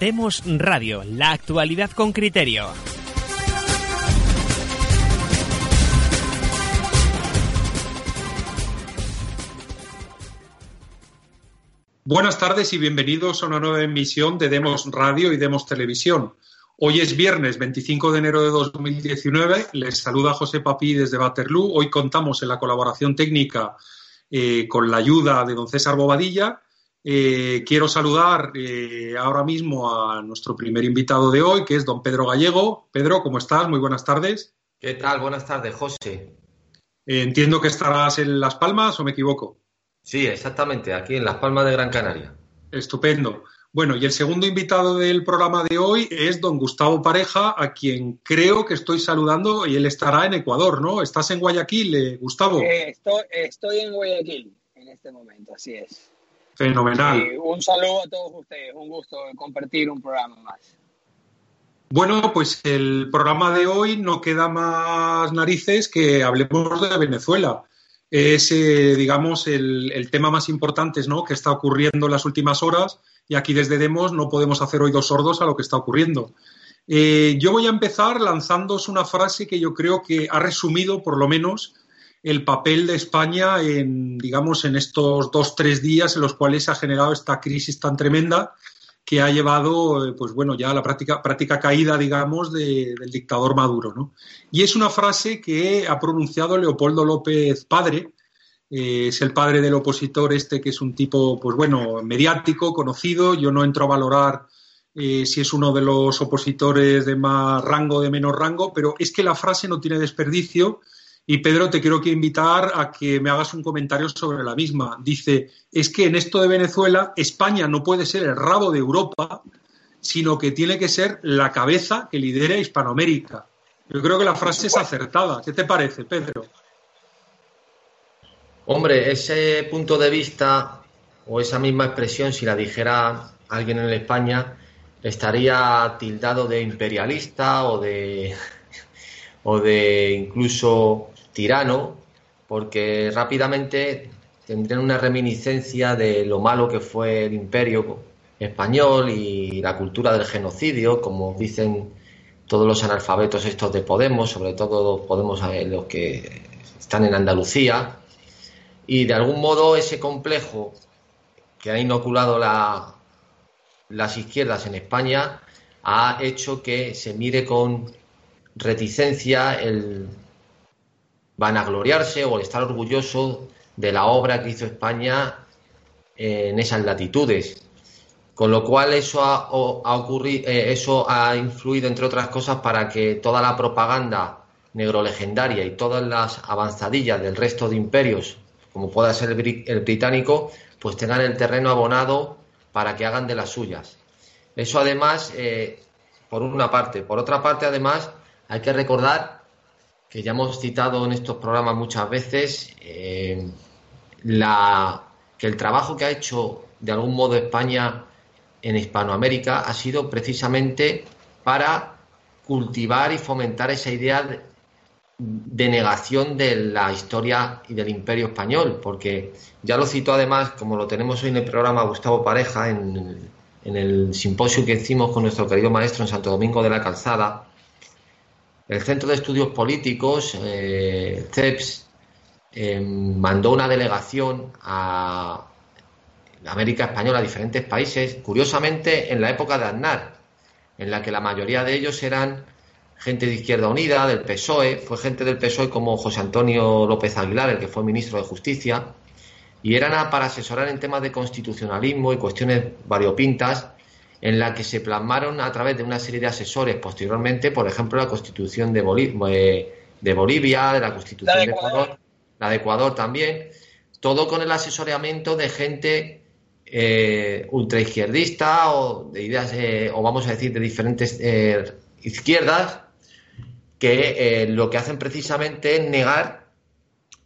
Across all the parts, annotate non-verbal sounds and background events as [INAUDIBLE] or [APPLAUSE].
Demos Radio, la actualidad con criterio. Buenas tardes y bienvenidos a una nueva emisión de Demos Radio y Demos Televisión. Hoy es viernes 25 de enero de 2019. Les saluda José Papí desde Waterloo. Hoy contamos en la colaboración técnica eh, con la ayuda de don César Bobadilla. Eh, quiero saludar eh, ahora mismo a nuestro primer invitado de hoy, que es don Pedro Gallego. Pedro, ¿cómo estás? Muy buenas tardes. ¿Qué tal? Buenas tardes, José. entiendo que estarás en Las Palmas o me equivoco. Sí, exactamente, aquí en Las Palmas de Gran Canaria. Estupendo. Bueno, y el segundo invitado del programa de hoy es don Gustavo Pareja, a quien creo que estoy saludando y él estará en Ecuador, ¿no? ¿Estás en Guayaquil, eh, Gustavo? Eh, estoy, estoy, en Guayaquil en este momento, así es. Fenomenal. un saludo a todos ustedes, un gusto compartir un programa más. Bueno, pues el programa de hoy no queda más narices que hablemos de Venezuela es, eh, digamos, el, tema más importante ¿no? que está ocurriendo en las últimas horas y aquí desde Demos no podemos hacer oídos sordos a lo que está ocurriendo. Eh, yo voy a empezar lanzándoos una frase que yo creo que ha resumido, por lo menos, el papel de España en, digamos, en estos dos, tres días en los cuales se ha generado esta crisis tan tremenda que ha llevado, eh, pues bueno, ya a la práctica, práctica caída, digamos, del dictador Maduro, ¿no? Y es una frase que ha pronunciado Leopoldo López Padre, eh, es el padre del opositor este, que es un tipo, pues bueno, mediático, conocido. Yo no entro a valorar eh, si es uno de los opositores de más rango de menos rango, pero es que la frase no tiene desperdicio y Pedro, te quiero invitar a que me hagas un comentario sobre la misma. Dice, es que en esto de Venezuela, España no puede ser el rabo de Europa, sino que tiene que ser la cabeza que lidere Hispanoamérica. Yo creo que la frase es acertada. ¿Qué te parece, Pedro? Hombre, ese punto de vista o esa misma expresión, si la dijera alguien en España, estaría tildado de imperialista o de [LAUGHS] o de incluso tirano, porque rápidamente tendrían una reminiscencia de lo malo que fue el imperio español y la cultura del genocidio, como dicen todos los analfabetos estos de Podemos, sobre todo Podemos eh, los que están en Andalucía, y de algún modo ese complejo que ha inoculado la, las izquierdas en España ha hecho que se mire con reticencia el vanagloriarse o estar orgulloso de la obra que hizo España en esas latitudes. Con lo cual eso ha, ocurrido, eh, eso ha influido, entre otras cosas, para que toda la propaganda negro legendaria y todas las avanzadillas del resto de imperios, como pueda ser el, británico, pues tengan el terreno abonado para que hagan de las suyas. Eso además, eh, por una parte. Por otra parte, además, hay que recordar que ya hemos citado en estos programas muchas veces, eh, la, que el trabajo que ha hecho de algún modo España en Hispanoamérica ha sido precisamente para cultivar y fomentar esa idea de, negación de la historia y del imperio español, porque ya lo citó además, como lo tenemos hoy en el programa Gustavo Pareja, en, en el simposio que hicimos con nuestro querido maestro en Santo Domingo de la Calzada, el Centro de Estudios Políticos, eh, CEPS, eh, mandó una delegación a América Española, a diferentes países, curiosamente en la época de Aznar, en la que la mayoría de ellos eran gente de Izquierda Unida, del PSOE, fue gente del PSOE como José Antonio López Aguilar, el que fue ministro de Justicia, y eran para asesorar en temas de constitucionalismo y cuestiones variopintas en la que se plasmaron a través de una serie de asesores posteriormente, por ejemplo, la Constitución de, eh, de Bolivia, de la Constitución de Ecuador, la de Ecuador también, todo con el asesoramiento de gente eh, ultraizquierdista o de ideas, eh, o vamos a decir, de diferentes eh, izquierdas, que lo que hacen precisamente es negar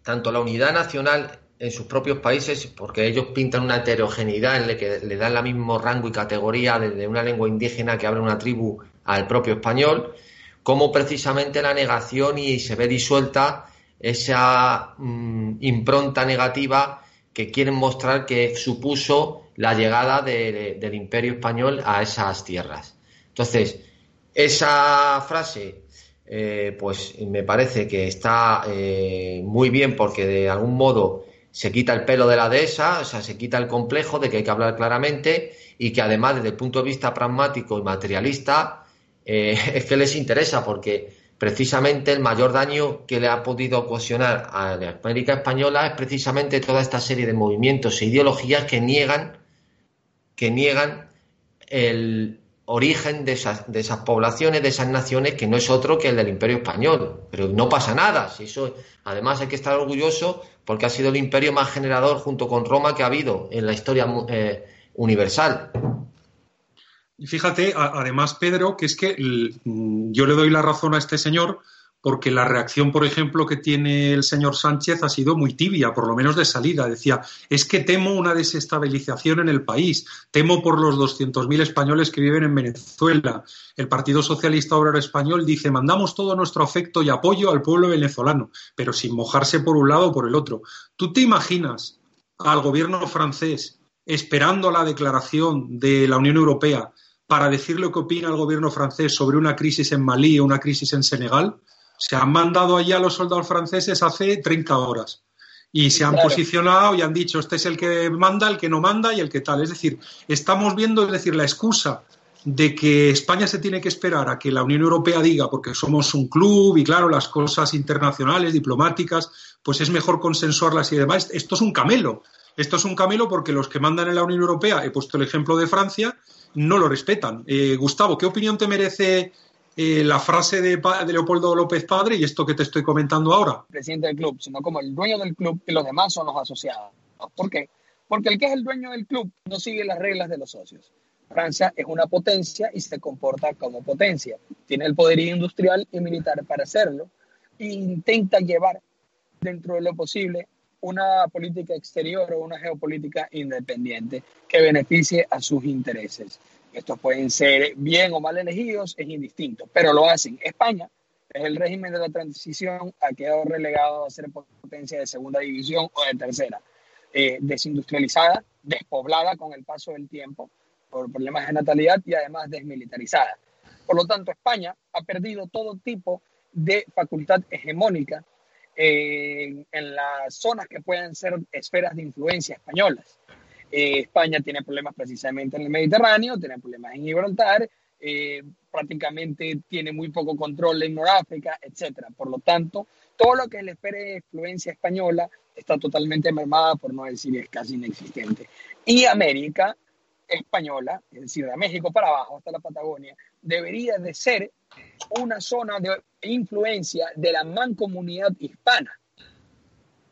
tanto la unidad nacional en sus propios países, porque ellos pintan una heterogeneidad en la que le dan el mismo rango y categoría desde una lengua indígena que habla una tribu al propio español, como precisamente la negación y se ve disuelta esa mm, impronta negativa que quieren mostrar que supuso la llegada del imperio español a esas tierras. Entonces, esa frase, eh, pues me parece que está eh, muy bien porque de algún modo se quita el pelo de la dehesa, o sea, se quita el complejo de que hay que hablar claramente y que además desde el punto de vista pragmático y materialista eh, [LAUGHS] es que les interesa porque precisamente el mayor daño que le ha podido ocasionar a la América española es precisamente toda esta serie de movimientos e ideologías que niegan que niegan el origen de esas, de esas poblaciones, de esas naciones, que no es otro que el del Imperio Español. Pero no pasa nada. Si eso, además hay que estar orgulloso porque ha sido el imperio más generador junto con Roma que ha habido en la historia eh, universal. Y fíjate, además, Pedro, que es que yo le doy la razón a este señor porque la reacción, por ejemplo, que tiene el señor Sánchez ha sido muy tibia, por lo menos de salida. Decía, es que temo una desestabilización en el país, temo por los 200.000 españoles que viven en Venezuela. El Partido Socialista Obrero Español dice, mandamos todo nuestro afecto y apoyo al pueblo venezolano, pero sin mojarse por un lado o por el otro. ¿Tú te imaginas al gobierno francés esperando la declaración de la Unión Europea para decir lo que opina el gobierno francés sobre una crisis en Malí o una crisis en Senegal? Se han mandado allá los soldados franceses hace 30 horas y se han posicionado y han dicho este es el que manda, el que no manda y el que tal. Es decir, estamos viendo, es decir, la excusa de que España se tiene que esperar a que la Unión Europea diga, porque somos un club y claro, las cosas internacionales, diplomáticas, pues es mejor consensuarlas y demás. Esto es un camelo. Esto es un camelo porque los que mandan en la Unión Europea, he puesto el ejemplo de Francia, no lo respetan. Eh, Gustavo, ¿qué opinión te merece eh, la frase de, Leopoldo López Padre y esto que te estoy comentando ahora. Presidente del club, sino como el dueño del club y los demás son los asociados. ¿Por qué? Porque el que es el dueño del club no sigue las reglas de los socios. Francia es una potencia y se comporta como potencia. Tiene el poder industrial y militar para hacerlo e intenta llevar dentro de lo posible una política exterior o una geopolítica independiente que beneficie a sus intereses. Estos pueden ser bien o mal elegidos, es indistinto, pero lo hacen. España es el régimen de la transición, ha quedado relegado a ser potencia de segunda división o de tercera, eh, desindustrializada, despoblada con el paso del tiempo por problemas de natalidad y además desmilitarizada. Por lo tanto, España ha perdido todo tipo de facultad hegemónica eh, en las zonas que puedan ser esferas de influencia españolas. Eh, España tiene problemas precisamente en el Mediterráneo, tiene problemas en Gibraltar, eh, prácticamente tiene muy poco control en Noráfrica, etc. Por lo tanto, todo lo que es la esfera de influencia española está totalmente mermada, por no decir es casi inexistente. Y América española, es decir, de México para abajo hasta la Patagonia, debería de ser una zona de influencia de la mancomunidad hispana.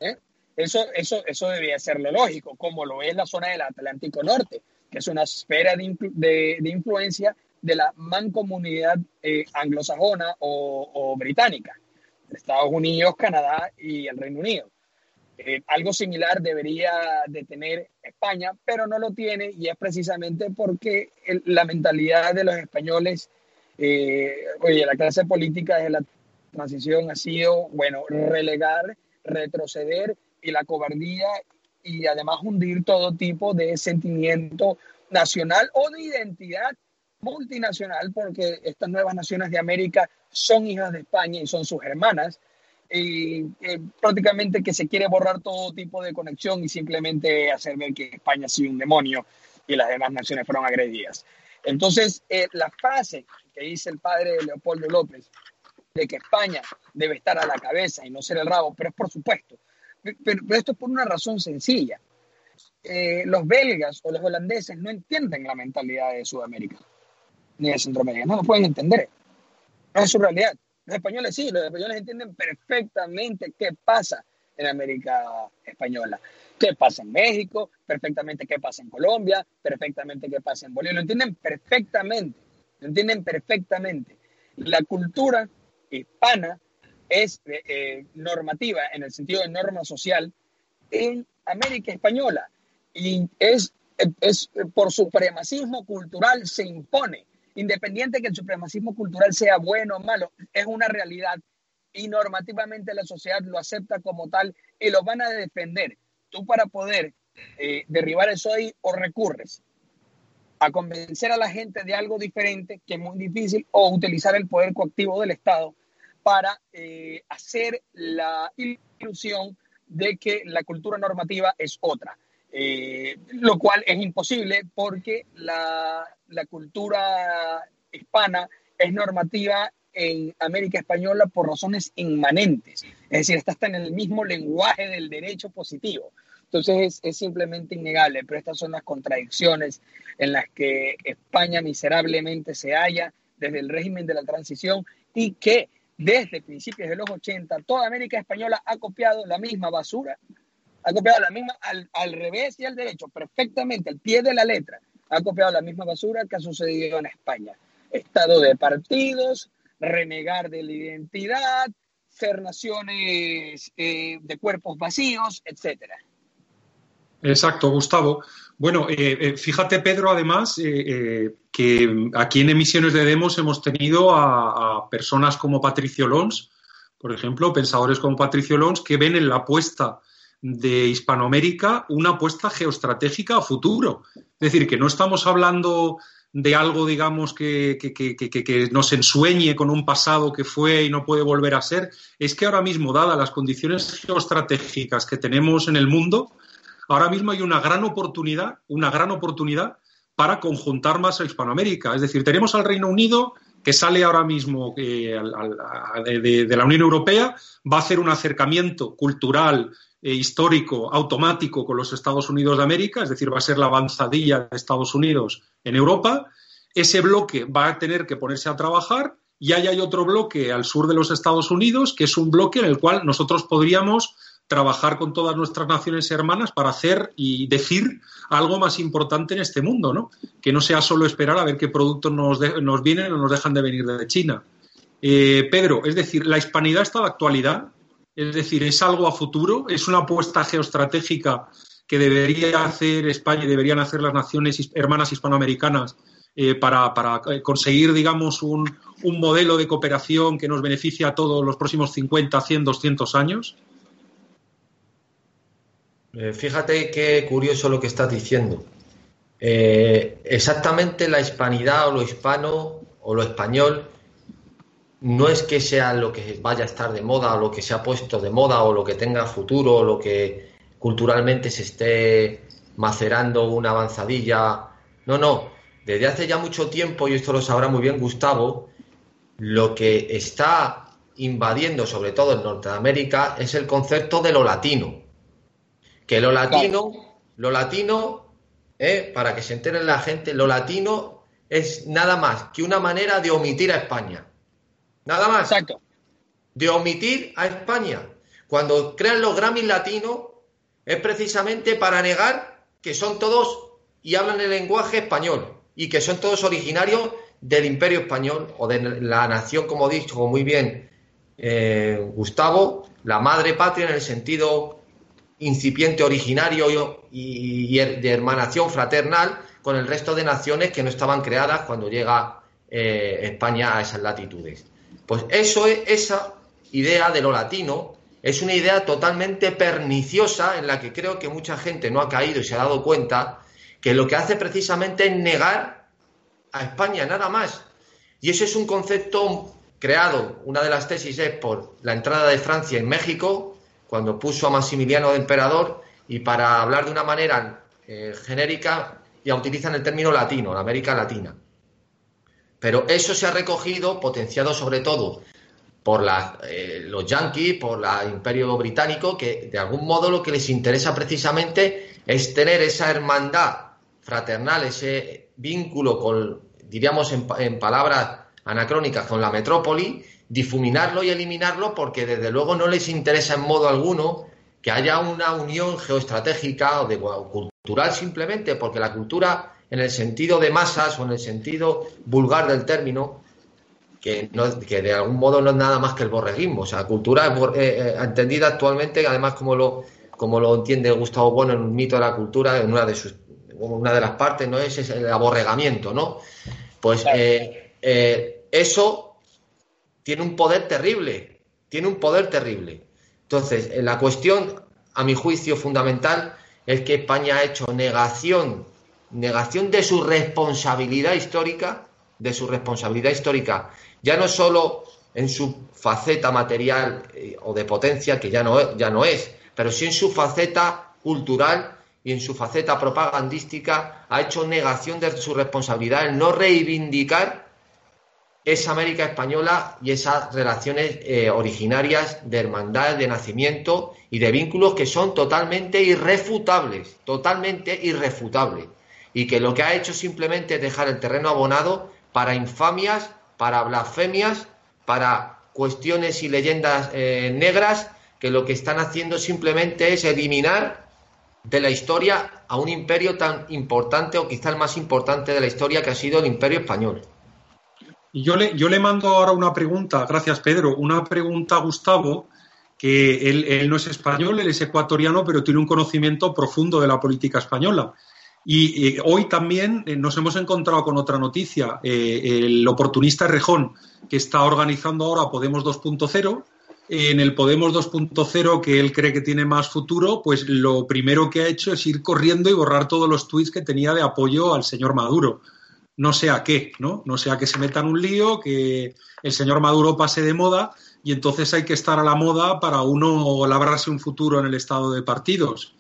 ¿eh? Eso, eso, eso debería ser lo lógico, como lo es la zona del Atlántico Norte, que es una esfera de, influencia de la mancomunidad eh, anglosajona o, británica, Estados Unidos, Canadá y el Reino Unido. Eh, algo similar debería de tener España, pero no lo tiene y es precisamente porque la mentalidad de los españoles, eh, oye, la clase política desde la transición ha sido, bueno, relegar, retroceder y la cobardía y además hundir todo tipo de sentimiento nacional o de identidad multinacional, porque estas nuevas naciones de América son hijas de España y son sus hermanas, y eh, prácticamente que se quiere borrar todo tipo de conexión y simplemente hacer ver que España ha sido un demonio y las demás naciones fueron agredidas. Entonces, eh, la frase que dice el padre de Leopoldo López, de que España debe estar a la cabeza y no ser el rabo, pero es por supuesto, pero, esto es por una razón sencilla. Eh, los belgas o los holandeses no entienden la mentalidad de Sudamérica ni de Centroamérica, no lo pueden entender. No es su realidad. Los españoles sí, los españoles entienden perfectamente qué pasa en América Española, qué pasa en México, perfectamente qué pasa en Colombia, perfectamente qué pasa en Bolivia. Lo entienden perfectamente, lo entienden perfectamente. La cultura hispana es eh, normativa en el sentido de norma social en América Española y es, es por supremacismo cultural se impone, independiente que el supremacismo cultural sea bueno o malo, es una realidad y normativamente la sociedad lo acepta como tal y lo van a defender. Tú para poder eh, derribar eso ahí o recurres a convencer a la gente de algo diferente, que es muy difícil, o utilizar el poder coactivo del Estado para eh, hacer la ilusión de que la cultura normativa es otra. Eh, lo cual es imposible porque la, la, cultura hispana es normativa en América Española por razones inmanentes, es decir, está hasta en el mismo lenguaje del derecho positivo. Entonces es, es, simplemente innegable, pero estas son las contradicciones en las que España miserablemente se halla desde el régimen de la transición y que desde principios de los 80 toda América Española ha copiado la misma basura ha copiado la misma al, revés y al derecho, perfectamente, al pie de la letra. Ha copiado la misma basura que ha sucedido en España. Estado de partidos, renegar de la identidad, ser naciones eh, de cuerpos vacíos, etcétera. Exacto, Gustavo. Bueno, eh, eh, fíjate, Pedro, además, que aquí en Emisiones de Demos hemos tenido a, a, personas como Patricio Lons, por ejemplo, pensadores como Patricio Lons, que ven en la apuesta de Hispanoamérica una apuesta geoestratégica a futuro. Es decir, que no estamos hablando de algo, digamos, que, que, nos ensueñe con un pasado que fue y no puede volver a ser. Es que ahora mismo, dadas las condiciones geoestratégicas que tenemos en el mundo, ahora mismo hay una gran oportunidad, una gran oportunidad para conjuntar más a Hispanoamérica. Es decir, tenemos al Reino Unido que sale ahora mismo eh, de, la Unión Europea, va a hacer un acercamiento cultural, eh, histórico automático con los Estados Unidos de América, es decir, va a ser la avanzadilla de Estados Unidos en Europa. Ese bloque va a tener que ponerse a trabajar y ahí hay otro bloque al sur de los Estados Unidos, que es un bloque en el cual nosotros podríamos trabajar con todas nuestras naciones hermanas para hacer y decir algo más importante en este mundo, ¿no? Que no sea solo esperar a ver qué productos nos, nos vienen o nos dejan de venir de China. Eh, Pedro, es decir, la hispanidad está de actualidad, es decir, es algo a futuro, es una apuesta geoestratégica que debería hacer España y deberían hacer las naciones hermanas hispanoamericanas eh, para, eh, conseguir, digamos, un, modelo de cooperación que nos beneficie a todos los próximos 50, 100, 200 años? Eh, fíjate qué curioso lo que estás diciendo. exactamente la hispanidad o lo hispano o lo español no es que sea lo que vaya a estar de moda o lo que se ha puesto de moda o lo que tenga futuro o lo que culturalmente se esté macerando una avanzadilla. No, no. Desde hace ya mucho tiempo, y esto lo sabrá muy bien Gustavo, lo que está invadiendo, sobre todo en Norteamérica, es el concepto de lo latino. Que lo latino, lo latino, eh, para que se entere la gente, lo latino es nada más que una manera de omitir a España. Nada más. Exacto. De omitir a España. Cuando crean los Grammy latinos, es precisamente para negar que son todos y hablan el lenguaje español y que son todos originarios del imperio español o de la nación, como dijo muy bien eh, Gustavo, la madre patria en el sentido incipiente originario y, de hermanación fraternal con el resto de naciones que no estaban creadas cuando llega eh, España a esas latitudes. Pues eso es, esa idea de lo latino es una idea totalmente perniciosa en la que creo que mucha gente no ha caído y se ha dado cuenta que lo que hace precisamente es negar a España, nada más. Y eso es un concepto creado, una de las tesis es por la entrada de Francia en México, cuando puso a Maximiliano de emperador, y para hablar de una manera eh, genérica, ya utilizan el término latino, la América Latina. Pero eso se ha recogido, potenciado sobre todo por eh, los yanquis, por el imperio británico, que de algún modo lo que les interesa precisamente es tener esa hermandad fraternal, ese vínculo con, diríamos en, palabras anacrónicas, con la metrópoli, difuminarlo y eliminarlo porque desde luego no les interesa en modo alguno que haya una unión geoestratégica o, de, o cultural simplemente, porque la cultura en el sentido de masas o en el sentido vulgar del término, que, que de algún modo no es nada más que el borreguismo. O sea, cultura eh, eh, entendida actualmente, además como lo, como lo entiende Gustavo Bueno en un mito de la cultura, en una de sus una de las partes, ¿no? Es, el aborregamiento, ¿no? Pues eh, eso tiene un poder terrible, tiene un poder terrible. Entonces, la cuestión, a mi juicio, fundamental es que España ha hecho negación, negación de su responsabilidad histórica, de su responsabilidad histórica, ya no solo en su faceta material eh, o de potencia, que ya no, ya no es, pero sí en su faceta cultural y en su faceta propagandística, ha hecho negación de su responsabilidad en no reivindicar esa América española y esas relaciones eh, originarias de hermandad, de nacimiento y de vínculos que son totalmente irrefutables, totalmente irrefutables. Y que lo que ha hecho simplemente es dejar el terreno abonado para infamias, para blasfemias, para cuestiones y leyendas eh, negras, que lo que están haciendo simplemente es eliminar de la historia a un imperio tan importante o quizá el más importante de la historia que ha sido el imperio español. Yo le, mando ahora una pregunta, gracias Pedro, una pregunta a Gustavo, que él, no es español, él es ecuatoriano, pero tiene un conocimiento profundo de la política española. Y, hoy también eh, nos hemos encontrado con otra noticia, eh, el oportunista Rejón, que está organizando ahora Podemos 2.0. En el Podemos 2.0, que él cree que tiene más futuro, pues lo primero que ha hecho es ir corriendo y borrar todos los tweets que tenía de apoyo al señor Maduro no sea qué, ¿no? No sea que se metan un lío, que el señor Maduro pase de moda y entonces hay que estar a la moda para uno labrarse un futuro en el estado de partidos.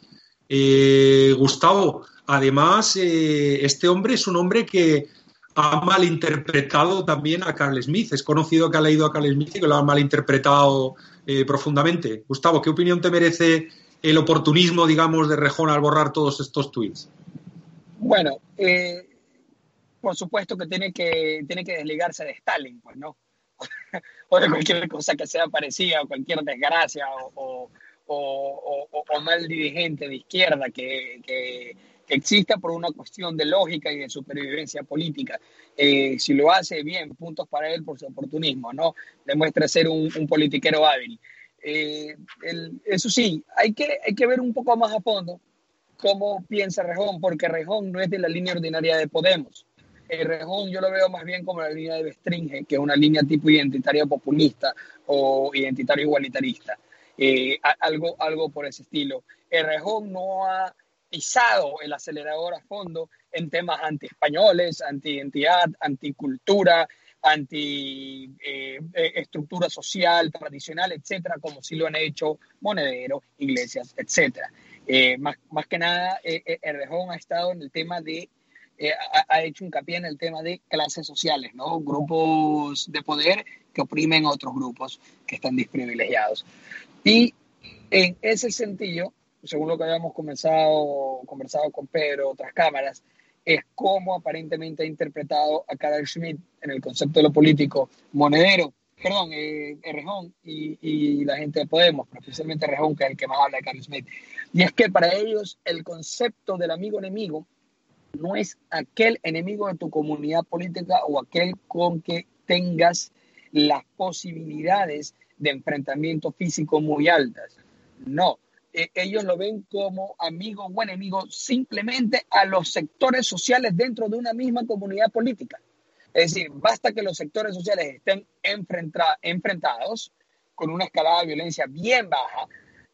Eh, Gustavo, además, eh, este hombre es un hombre que ha malinterpretado también a Carl Smith. Es conocido que ha leído a Carl Smith y que lo ha malinterpretado eh, profundamente. Gustavo, ¿qué opinión te merece el oportunismo, digamos, de Rejón al borrar todos estos tweets? Bueno, eh, por supuesto que tiene que, tiene que desligarse de Stalin, pues, ¿no? [LAUGHS] o de cualquier cosa que sea parecida, o cualquier desgracia o, mal dirigente de izquierda que, que, exista por una cuestión de lógica y de supervivencia política. Eh, si lo hace bien, puntos para él por su oportunismo, ¿no? Demuestra ser un, politiquero hábil. Eh, eso sí, hay que, hay que ver un poco más a fondo cómo piensa Rejón, porque Rejón no es de la línea ordinaria de Podemos. Rejón yo lo veo más bien como la línea de Bestringe, que es una línea tipo identitario populista o identitario igualitarista. Eh, algo, algo por ese estilo. Rejón no ha pisado el acelerador a fondo en temas anti-españoles, anti-identidad, anti-cultura, anti-estructura eh, social tradicional, etcétera, como sí lo han hecho Monedero, Iglesias, etcétera. Eh, más, más, que nada, el Rejón ha estado en el tema de eh, ha, hecho hincapié en el tema de clases sociales, ¿no? Grupos de poder que oprimen a otros grupos que están desprivilegiados. Y en ese sentido, según lo que habíamos comenzado, conversado con Pedro, otras cámaras, es cómo aparentemente ha interpretado a Carl Schmidt en el concepto de lo político monedero, perdón, eh, Rejón y, la gente de Podemos, pero especialmente Rejón, que es el que más habla de Carl Schmidt. Y es que para ellos el concepto del amigo enemigo no es aquel enemigo de tu comunidad política o aquel con que tengas las posibilidades de enfrentamiento físico muy altas. No, e, ellos lo ven como amigo o enemigo simplemente a los sectores sociales dentro de una misma comunidad política. Es decir, basta que los sectores sociales estén enfrentados con una escalada de violencia bien baja,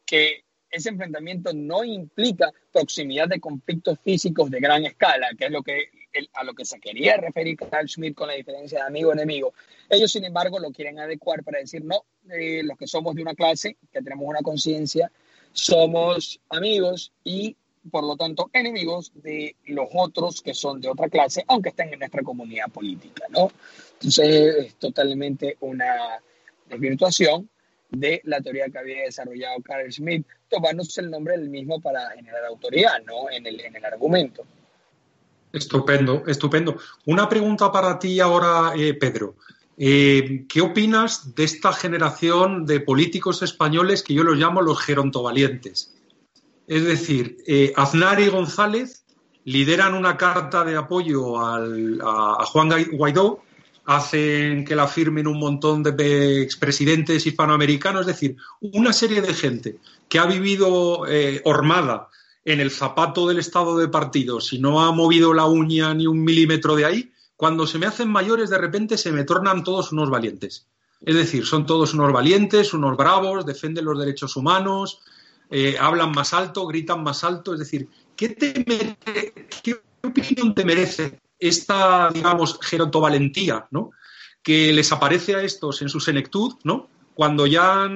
que ese enfrentamiento no implica proximidad de conflictos físicos de gran escala, que es lo que, a lo que se quería referir Carl Schmitt con la diferencia de amigo-enemigo. Ellos, sin embargo, lo quieren adecuar para decir, no, eh, los que somos de una clase, que tenemos una conciencia, somos amigos y, por lo tanto, enemigos de los otros que son de otra clase, aunque estén en nuestra comunidad política, ¿no? Entonces, es totalmente una desvirtuación de la teoría que había desarrollado Carl Schmitt, tomándose el nombre del mismo para generar autoridad ¿no? en, el, en el argumento. Estupendo, estupendo. Una pregunta para ti ahora, eh, Pedro. Eh, ¿Qué opinas de esta generación de políticos españoles que yo los llamo los gerontovalientes? Es decir, eh, Aznar y González lideran una carta de apoyo al, a Juan Guaidó hacen que la firmen un montón de expresidentes hispanoamericanos, es decir, una serie de gente que ha vivido eh, hormada en el zapato del estado de partido, si no ha movido la uña ni un milímetro de ahí, cuando se me hacen mayores de repente se me tornan todos unos valientes. Es decir, son todos unos valientes, unos bravos, defienden los derechos humanos, eh, hablan más alto, gritan más alto. Es decir, ¿qué, ¿qué opinión te merece esta, digamos, gerontovalentía, ¿no? Que les aparece a estos en su senectud, ¿no? Cuando ya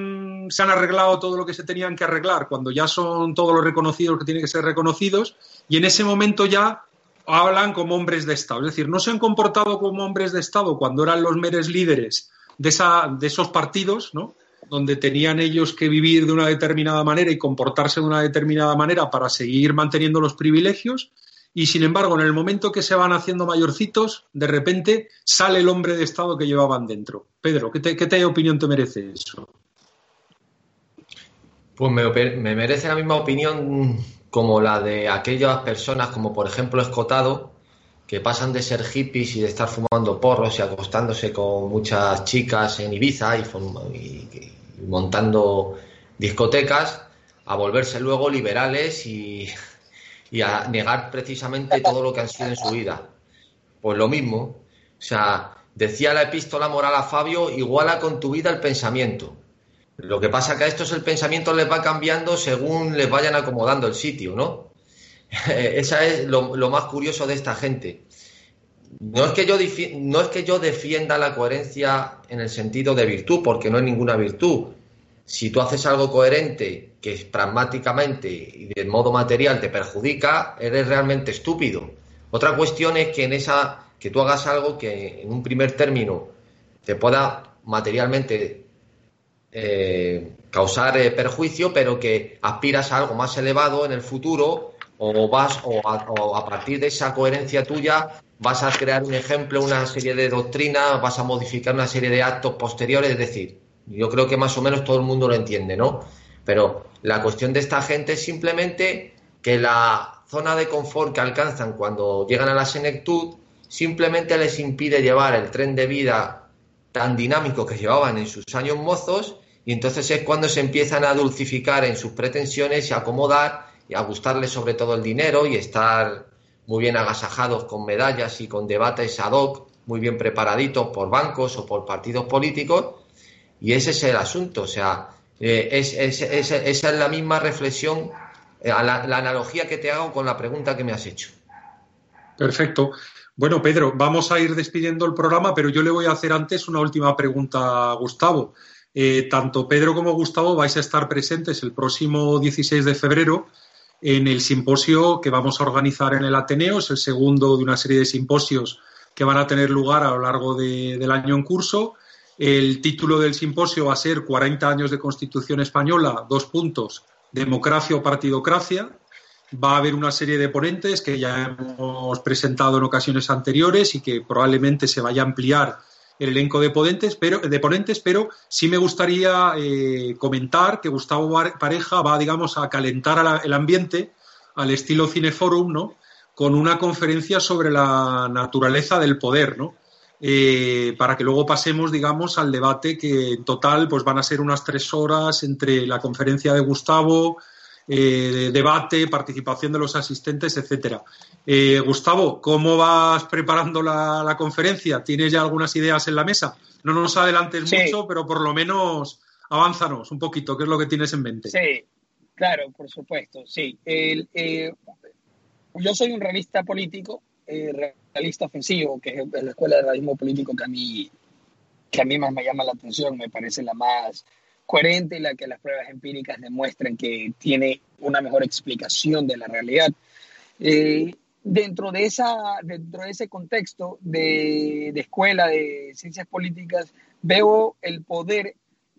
se han arreglado todo lo que se tenían que arreglar, cuando ya son todos los reconocidos que tienen que ser reconocidos, y en ese momento ya hablan como hombres de Estado. Es decir, no se han comportado como hombres de Estado cuando eran los meres líderes de, esa, de esos partidos, ¿no? donde tenían ellos que vivir de una determinada manera y comportarse de una determinada manera para seguir manteniendo los privilegios, y sin embargo, en el momento que se van haciendo mayorcitos, de repente sale el hombre de Estado que llevaban dentro. Pedro, ¿qué, te, opinión te merece eso? Pues me, me, merece la misma opinión como la de aquellas personas, como por ejemplo Escotado, que pasan de ser hippies y de estar fumando porros y acostándose con muchas chicas en Ibiza y montando discotecas, a volverse luego liberales y y a negar precisamente todo lo que han sido en su vida. Pues lo mismo, o sea, decía la epístola moral a Fabio, iguala con tu vida el pensamiento. Lo que pasa que a estos el pensamiento les va cambiando según les vayan acomodando el sitio, ¿no? [LAUGHS] Esa es lo, más curioso de esta gente. No es, que yo no es que yo defienda la coherencia en el sentido de virtud, porque no es ninguna virtud, si tú haces algo coherente que pragmáticamente y de modo material te perjudica, eres realmente estúpido. Otra cuestión es que en esa que tú hagas algo que en un primer término te pueda materialmente eh, causar eh, perjuicio, pero que aspiras a algo más elevado en el futuro o vas o a, o a partir de esa coherencia tuya vas a crear un ejemplo, una serie de doctrinas, vas a modificar una serie de actos posteriores, es decir, yo creo que más o menos todo el mundo lo entiende, ¿no? Pero la cuestión de esta gente es simplemente que la zona de confort que alcanzan cuando llegan a la senectud simplemente les impide llevar el tren de vida tan dinámico que llevaban en sus años mozos y entonces es cuando se empiezan a dulcificar en sus pretensiones y a acomodar y a gustarles sobre todo el dinero y estar muy bien agasajados con medallas y con debates ad hoc, muy bien preparaditos por bancos o por partidos políticos y ese es el asunto, o sea, eh, es, esa es la misma reflexión, eh, la, analogía que te hago con la pregunta que me has hecho. Perfecto. Bueno, Pedro, vamos a ir despidiendo el programa, pero yo le voy a hacer antes una última pregunta a Gustavo. Eh, tanto Pedro como Gustavo vais a estar presentes el próximo 16 de febrero en el simposio que vamos a organizar en el Ateneo. Es el segundo de una serie de simposios que van a tener lugar a lo largo del año en curso. El título del simposio va a ser 40 años de Constitución española, dos puntos, democracia o partidocracia. Va a haber una serie de ponentes que ya hemos presentado en ocasiones anteriores y que probablemente se vaya a ampliar el elenco de ponentes, pero, de ponentes, pero sí me gustaría eh, comentar que Gustavo Pareja va, digamos, a calentar el ambiente al estilo Cineforum, ¿no? Con una conferencia sobre la naturaleza del poder, ¿no? Eh, para que luego pasemos, digamos, al debate que en total pues van a ser unas tres horas entre la conferencia de Gustavo, eh, debate, participación de los asistentes, etcétera. Eh, Gustavo, ¿cómo vas preparando la, conferencia? ¿Tienes ya algunas ideas en la mesa? No nos adelantes mucho, pero por lo menos avánzanos un poquito, ¿qué es lo que tienes en mente? Sí, claro, por supuesto, sí. yo soy un revista político, realista ofensivo, que es la escuela de realismo político que a mí, que a mí más me llama la atención, me parece la más coherente y la que las pruebas empíricas demuestran que tiene una mejor explicación de la realidad. Eh, dentro, de esa, dentro de ese contexto de, de escuela de ciencias políticas, veo el poder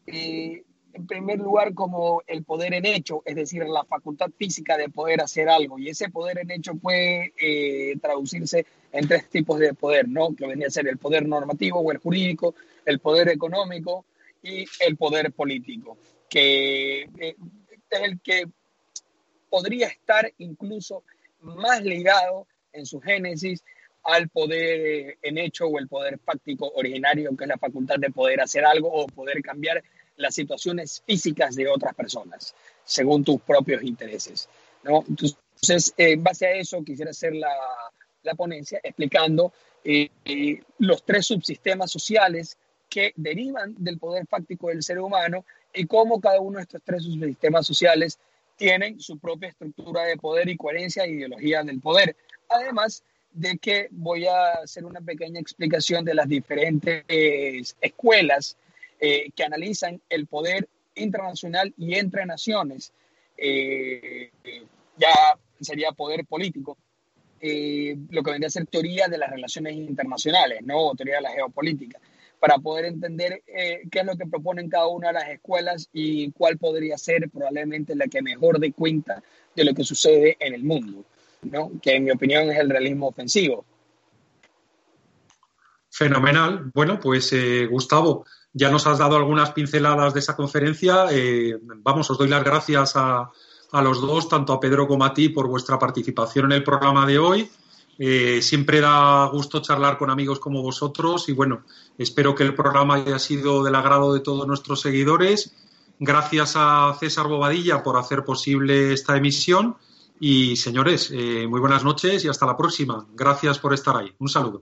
eh, en primer lugar como el poder en hecho, es decir, la facultad física de poder hacer algo. Y ese poder en hecho puede eh, traducirse en tres tipos de poder, ¿no? Que venía a ser el poder normativo o el jurídico, el poder económico y el poder político, que eh, es el que podría estar incluso más ligado en su génesis al poder en hecho o el poder fáctico originario, que es la facultad de poder hacer algo o poder cambiar las situaciones físicas de otras personas, según tus propios intereses. ¿no? Entonces, en base a eso, quisiera hacer la, la ponencia explicando eh, eh, los tres subsistemas sociales que derivan del poder fáctico del ser humano y cómo cada uno de estos tres subsistemas sociales tienen su propia estructura de poder y coherencia e ideología del poder. Además de que voy a hacer una pequeña explicación de las diferentes escuelas eh, que analizan el poder internacional y entre naciones. Eh, ya sería poder político. Eh, lo que vendría a ser teoría de las relaciones internacionales, no teoría de la geopolítica para poder entender qué es lo que proponen cada una de las escuelas y cuál podría ser probablemente la que mejor dé cuenta de lo que sucede en el mundo, ¿no? que en mi opinión es el realismo ofensivo. Fenomenal. Bueno, pues Gustavo, ya nos has dado algunas pinceladas de esa conferencia. Eh, vamos, os doy las gracias a, a los dos, tanto a Pedro como a ti, por vuestra participación en el programa de hoy. Eh, siempre da gusto charlar con amigos como vosotros y bueno, espero que el programa haya sido del agrado de todos nuestros seguidores. Gracias a César Bobadilla por hacer posible esta emisión y señores, eh, muy buenas noches y hasta la próxima. Gracias por estar ahí. Un saludo.